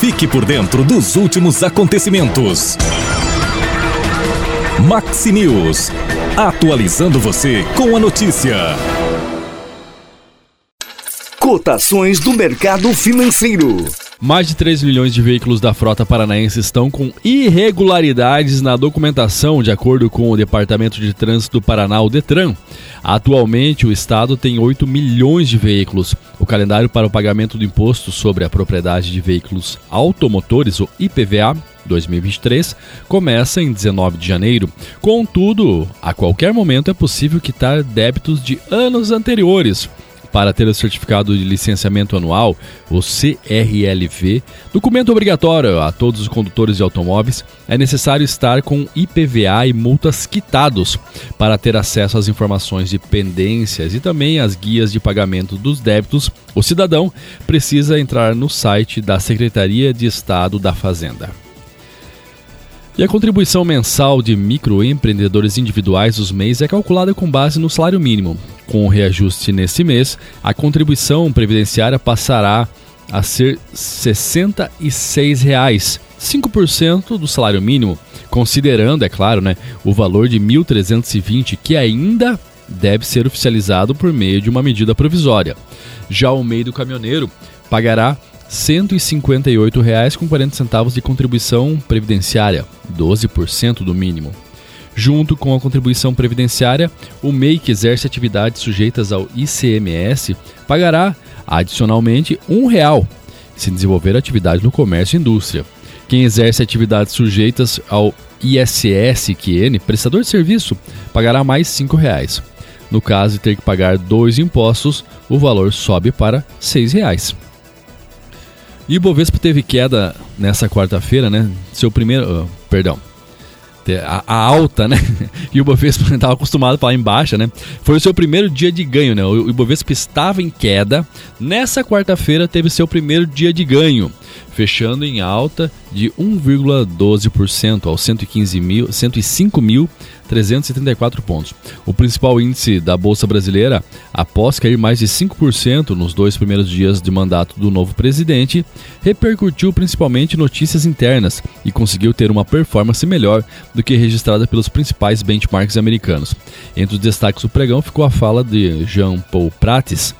Fique por dentro dos últimos acontecimentos. Maxi News. Atualizando você com a notícia. Cotações do mercado financeiro. Mais de 3 milhões de veículos da frota paranaense estão com irregularidades na documentação, de acordo com o Departamento de Trânsito do Paraná, o Detran. Atualmente, o estado tem 8 milhões de veículos. O calendário para o pagamento do imposto sobre a propriedade de veículos automotores, o IPVA, 2023 começa em 19 de janeiro. Contudo, a qualquer momento é possível quitar débitos de anos anteriores. Para ter o certificado de licenciamento anual, o CRLV, documento obrigatório a todos os condutores de automóveis, é necessário estar com IPVA e multas quitados para ter acesso às informações de pendências e também às guias de pagamento dos débitos. O cidadão precisa entrar no site da Secretaria de Estado da Fazenda. E a contribuição mensal de microempreendedores individuais dos mês é calculada com base no salário mínimo. Com o reajuste nesse mês, a contribuição previdenciária passará a ser R$ 66,00, 5% do salário mínimo, considerando, é claro, né, o valor de 1.320 que ainda deve ser oficializado por meio de uma medida provisória. Já o meio do caminhoneiro pagará R$ 158,40 de contribuição previdenciária, 12% do mínimo. Junto com a contribuição previdenciária, o MEI que exerce atividades sujeitas ao ICMS pagará, adicionalmente, R$ 1,00 se desenvolver atividade no comércio e indústria. Quem exerce atividades sujeitas ao ISSQN, prestador de serviço, pagará mais R$ 5,00. No caso de ter que pagar dois impostos, o valor sobe para R$ 6,00. E o Bovespa teve queda nessa quarta-feira, né? Seu primeiro. Uh, perdão. A, a, alta, né? E o Bovespa estava acostumado a falar em baixa, né? Foi o seu primeiro dia de ganho, né? O, o Bovespa estava em queda. Nessa quarta-feira teve seu primeiro dia de ganho fechando em alta de 1,12% aos 105.334 pontos. O principal índice da Bolsa Brasileira, após cair mais de 5% nos dois primeiros dias de mandato do novo presidente, repercutiu principalmente notícias internas e conseguiu ter uma performance melhor do que registrada pelos principais benchmarks americanos. Entre os destaques do pregão ficou a fala de Jean Paul Prates,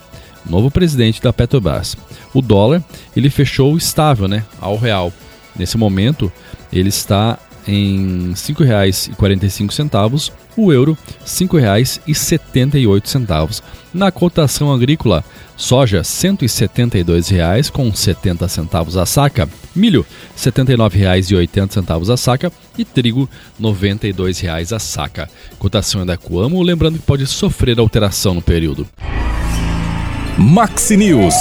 novo presidente da Petrobras. O dólar ele fechou estável, né, ao real. Nesse momento ele está em R$ 5,45, o euro R$ 5,78. Na cotação agrícola, soja R$ 172,00 com 70 centavos a saca, milho R$ 79,80 a saca e trigo R$ 92,00 a saca. Cotação é da Coamo, lembrando que pode sofrer alteração no período. Maxi News.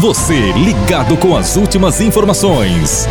Você ligado com as últimas informações.